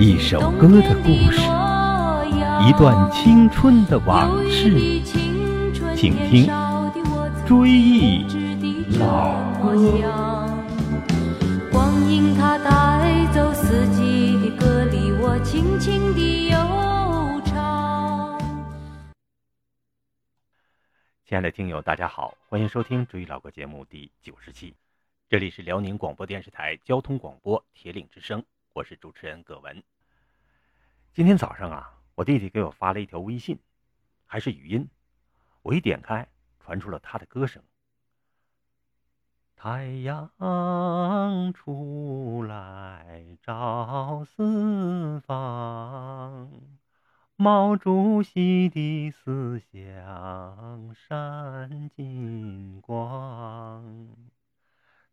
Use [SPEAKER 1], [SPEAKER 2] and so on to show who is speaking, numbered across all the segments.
[SPEAKER 1] 一首歌的故事，一段青春的往事，请听《追忆老歌》。
[SPEAKER 2] 光阴它带走四季的歌，里我轻轻地悠唱。
[SPEAKER 1] 亲爱的听友，大家好，欢迎收听《追忆老歌》节目第九十期，这里是辽宁广播电视台交通广播铁岭之声。我是主持人葛文。今天早上啊，我弟弟给我发了一条微信，还是语音。我一点开，传出了他的歌声：“太阳出来照四方，毛主席的思想闪金光。”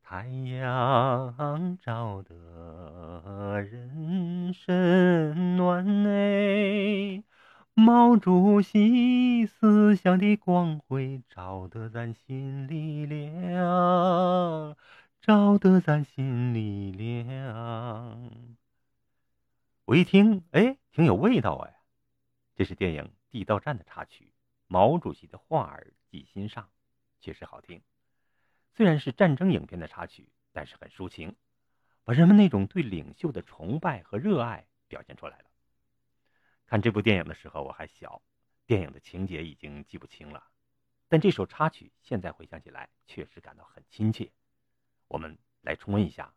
[SPEAKER 1] 太阳照得人身暖哎，毛主席思想的光辉照得咱心里亮，照得咱心里亮。我一听，哎，挺有味道哎，这是电影《地道战》的插曲，毛主席的话儿记心上，确实好听。虽然是战争影片的插曲，但是很抒情，把人们那种对领袖的崇拜和热爱表现出来了。看这部电影的时候我还小，电影的情节已经记不清了，但这首插曲现在回想起来确实感到很亲切。我们来重温一下。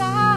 [SPEAKER 1] side.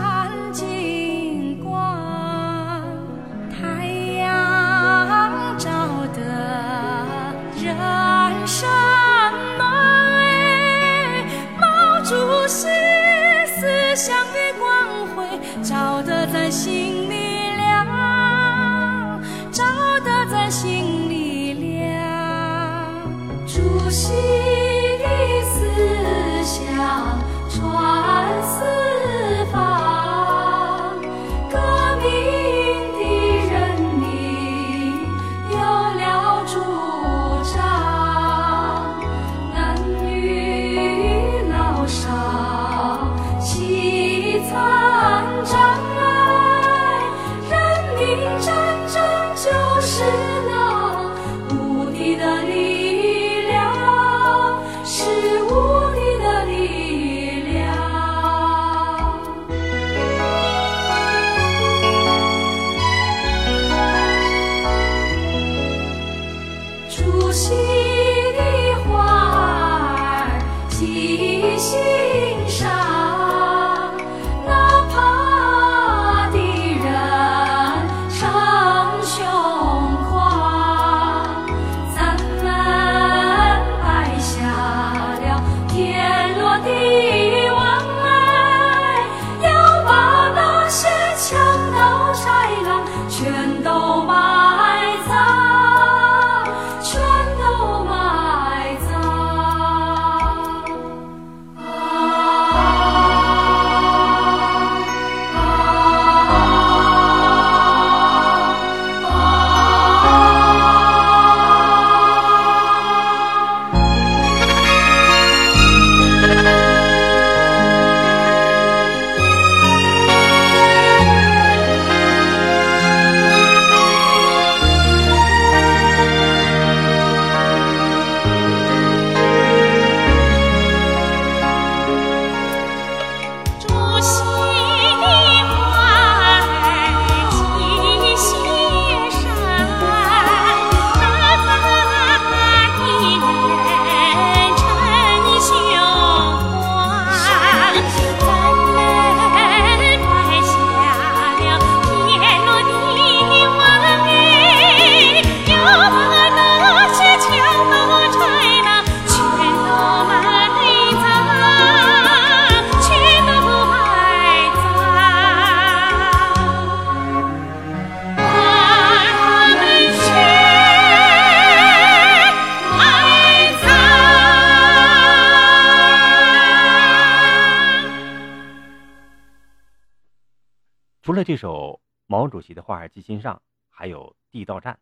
[SPEAKER 3] 除了这首毛主席的话儿记心上，还有《地道战》。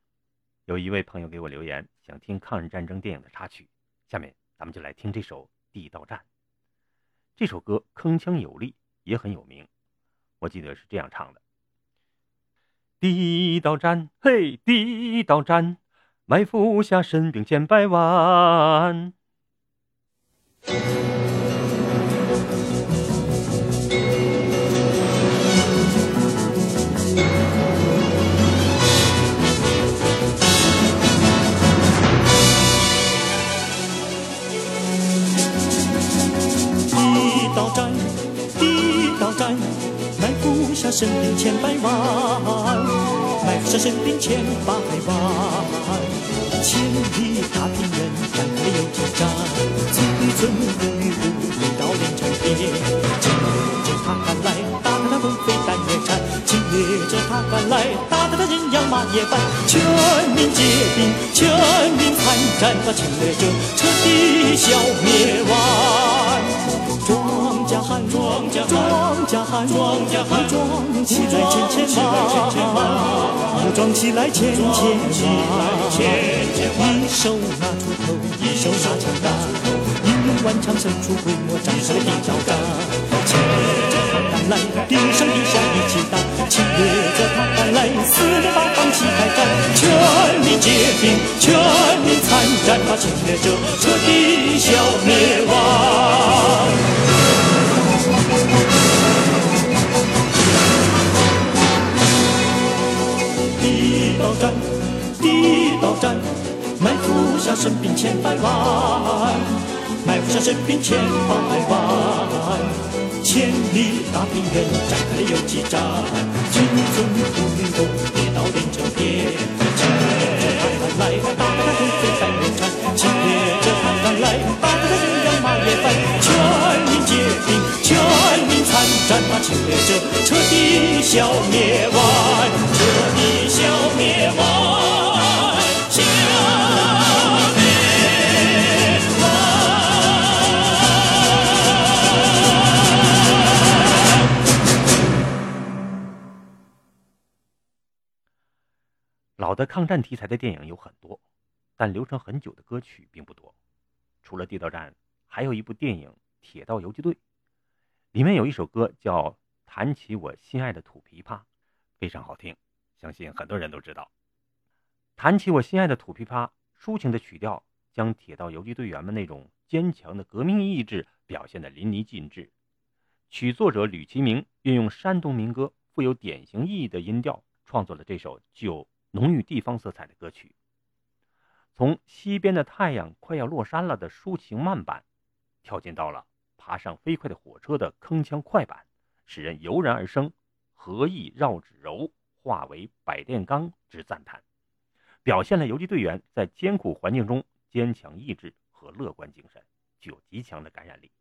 [SPEAKER 3] 有一位朋友给我留言，想听抗日战争电影的插曲。下面咱们就来听这首《地道战》。这首歌铿锵有力，也很有名。我记得是这样唱的：“地道战，嘿，地道战，埋伏下神兵千百万。”
[SPEAKER 4] 身兵千百万，埋伏下身兵千百万。千里大平原，展开游击战，自尊不与虎，一刀连成片。侵略者他赶来，打得他魂飞胆也颤；侵略者他赶来，打得他人仰马也翻。全民皆兵，全民参战，把侵略者彻底消灭完。稼汉，庄稼汉，庄稼汉，武装起来千千万，武装起来千千万，一手拿锄头，一手拿枪杆，英勇顽强，神出规模，展开了地道战。侵略者他赶来，地上地下一起打；侵略者他赶来，四面八方齐开战。全民皆兵，全民参战，把侵略者彻底消灭完。伏下神兵千百万，埋伏下神兵千百万，千里大平原展开游击战，军尊不与斗，铁刀连成片，侵略者他赶来，打得他魂飞胆也颤；侵略者他赶来，打得他人仰马也翻，全民皆兵，全民参战，把侵略者彻底消灭完。
[SPEAKER 3] 的抗战题材的电影有很多，但流传很久的歌曲并不多。除了《地道战》，还有一部电影《铁道游击队》，里面有一首歌叫《弹起我心爱的土琵琶》，非常好听，相信很多人都知道。弹起我心爱的土琵琶，抒情的曲调将铁道游击队员们那种坚强的革命意志表现得淋漓尽致。曲作者吕其明运用山东民歌富有典型意义的音调，创作了这首具有。浓郁地方色彩的歌曲，从西边的太阳快要落山了的抒情慢板，跳进到了爬上飞快的火车的铿锵快板，使人油然而生“何意绕指柔，化为百炼钢”之赞叹，表现了游击队员在艰苦环境中坚强意志和乐观精神，具有极强的感染力。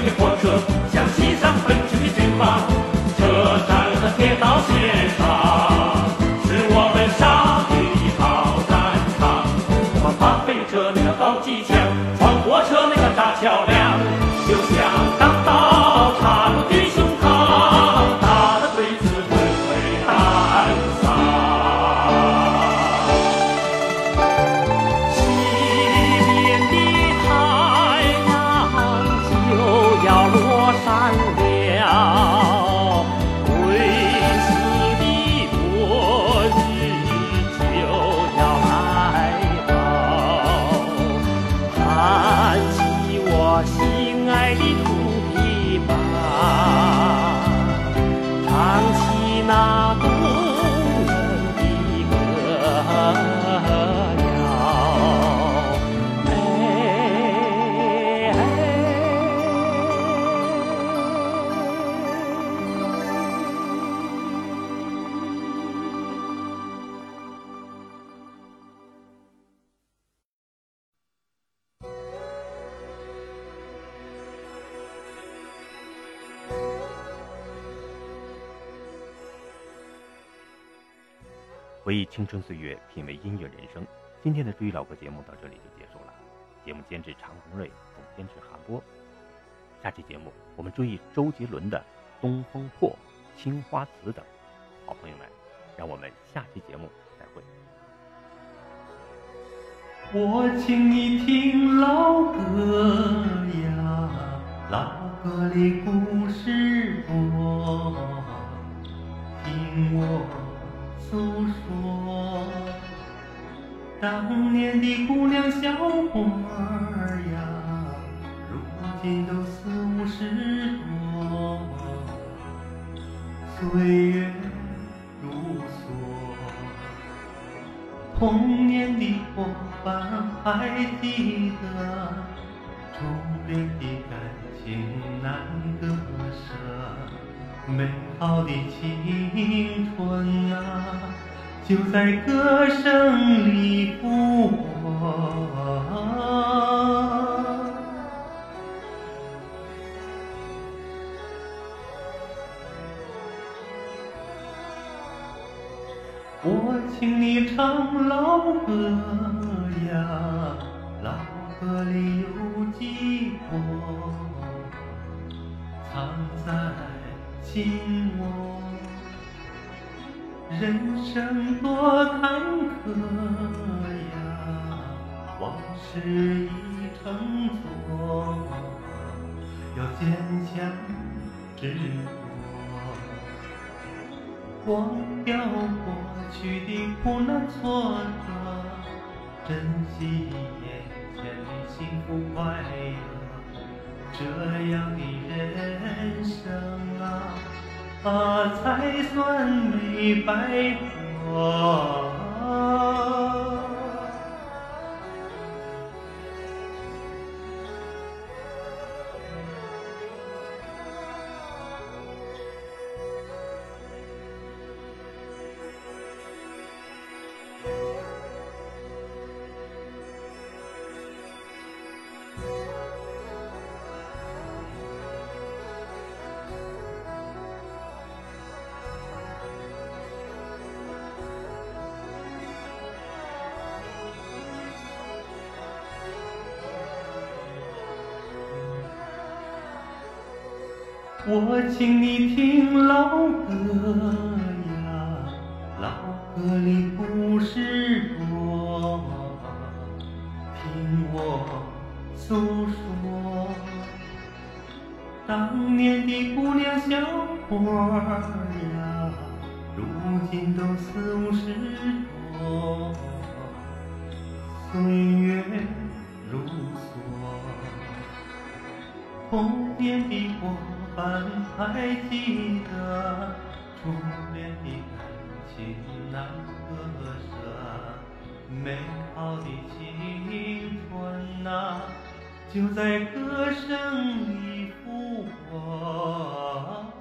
[SPEAKER 5] 的火车，向西上奔驰的骏马，车站和铁道线上，是我们杀敌的好战场。我们爬飞车那个搞机枪，闯火车那个炸桥梁，
[SPEAKER 1] 回忆青春岁月，品味音乐人生。今天的追忆老歌节目到这里就结束了。节目监制常红瑞，总监制韩波。下期节目我们追忆周杰伦的《东风破》《青花瓷》等。好朋友们，让我们下期节目再会。
[SPEAKER 3] 我请你听老歌呀，老歌里故事多，听我诉说。当年的姑娘小伙儿呀，如今都四五十多，岁月如梭，童年的伙伴还记得，初恋的感情难割舍，美好的青春啊，就在歌声里复活。我请你唱老歌呀，老歌里有寂寞，藏在紧握。人生多坎坷呀，往事已成错，要坚强执着。忘掉过去的苦难挫折，珍惜眼前的幸福快乐。这样的人生啊，啊才算没白活。我请你听老歌呀，老歌里故事多，听我诉说。当年的姑娘小伙呀，如今都四五十多，岁月如梭，童年的伙伴般还记得初恋的感情难割舍，美好的青春呐、啊，就在歌声里复活。